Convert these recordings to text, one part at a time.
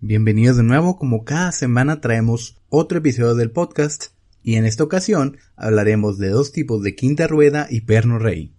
Bienvenidos de nuevo, como cada semana traemos otro episodio del podcast y en esta ocasión hablaremos de dos tipos de quinta rueda y perno rey.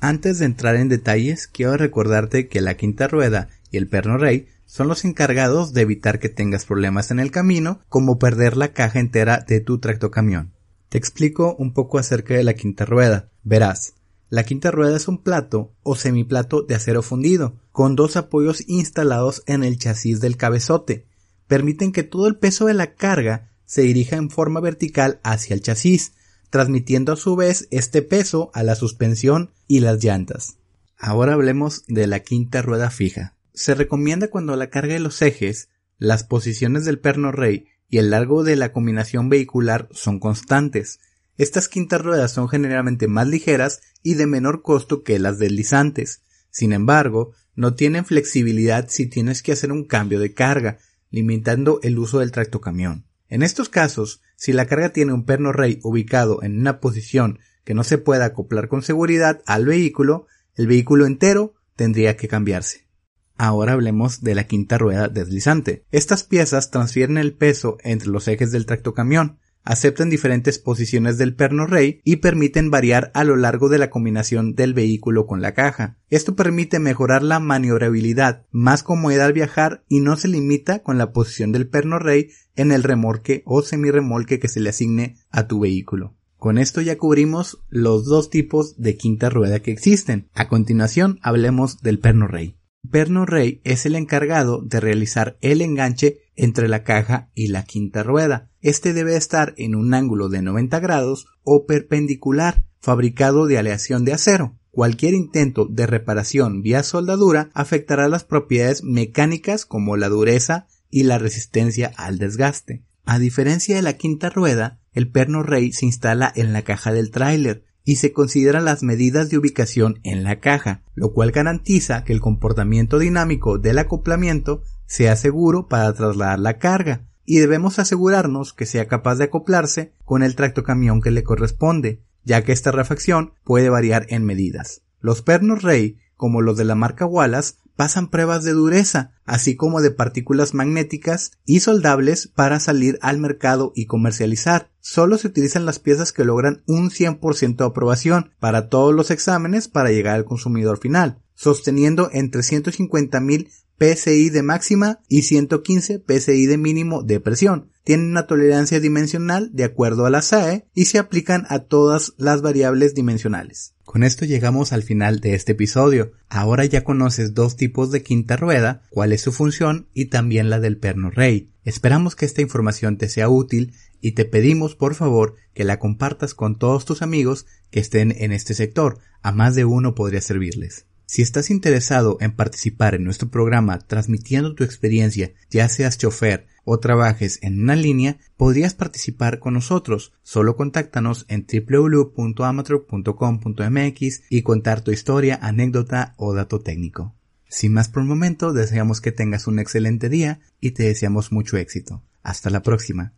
Antes de entrar en detalles, quiero recordarte que la quinta rueda y el perno rey son los encargados de evitar que tengas problemas en el camino, como perder la caja entera de tu tractocamión. Te explico un poco acerca de la quinta rueda. Verás, la quinta rueda es un plato o semiplato de acero fundido, con dos apoyos instalados en el chasis del cabezote. Permiten que todo el peso de la carga se dirija en forma vertical hacia el chasis, transmitiendo a su vez este peso a la suspensión y las llantas. Ahora hablemos de la quinta rueda fija. Se recomienda cuando la carga de los ejes, las posiciones del perno rey y el largo de la combinación vehicular son constantes. Estas quintas ruedas son generalmente más ligeras y de menor costo que las deslizantes. Sin embargo, no tienen flexibilidad si tienes que hacer un cambio de carga, limitando el uso del tractocamión. En estos casos, si la carga tiene un perno rey ubicado en una posición que no se pueda acoplar con seguridad al vehículo, el vehículo entero tendría que cambiarse. Ahora hablemos de la quinta rueda deslizante. Estas piezas transfieren el peso entre los ejes del tractocamión, aceptan diferentes posiciones del perno rey y permiten variar a lo largo de la combinación del vehículo con la caja. Esto permite mejorar la maniobrabilidad, más comodidad al viajar y no se limita con la posición del perno rey en el remolque o semirremolque que se le asigne a tu vehículo. Con esto ya cubrimos los dos tipos de quinta rueda que existen. A continuación hablemos del perno rey. Perno Rey es el encargado de realizar el enganche entre la caja y la quinta rueda. Este debe estar en un ángulo de 90 grados o perpendicular, fabricado de aleación de acero. Cualquier intento de reparación vía soldadura afectará las propiedades mecánicas como la dureza y la resistencia al desgaste. A diferencia de la quinta rueda, el perno rey se instala en la caja del tráiler, y se consideran las medidas de ubicación en la caja, lo cual garantiza que el comportamiento dinámico del acoplamiento sea seguro para trasladar la carga, y debemos asegurarnos que sea capaz de acoplarse con el tractocamión que le corresponde, ya que esta refacción puede variar en medidas. Los pernos Rey, como los de la marca Wallace, pasan pruebas de dureza, así como de partículas magnéticas y soldables para salir al mercado y comercializar. Solo se utilizan las piezas que logran un 100% de aprobación para todos los exámenes para llegar al consumidor final, sosteniendo entre 150.000 PSI de máxima y 115 PSI de mínimo de presión. Tienen una tolerancia dimensional de acuerdo a la SAE y se aplican a todas las variables dimensionales. Con esto llegamos al final de este episodio. Ahora ya conoces dos tipos de quinta rueda, cuál es su función y también la del perno rey. Esperamos que esta información te sea útil y te pedimos por favor que la compartas con todos tus amigos que estén en este sector. A más de uno podría servirles. Si estás interesado en participar en nuestro programa transmitiendo tu experiencia, ya seas chofer o trabajes en una línea, podrías participar con nosotros. Solo contáctanos en www.amateur.com.mx y contar tu historia, anécdota o dato técnico. Sin más por el momento, deseamos que tengas un excelente día y te deseamos mucho éxito. Hasta la próxima.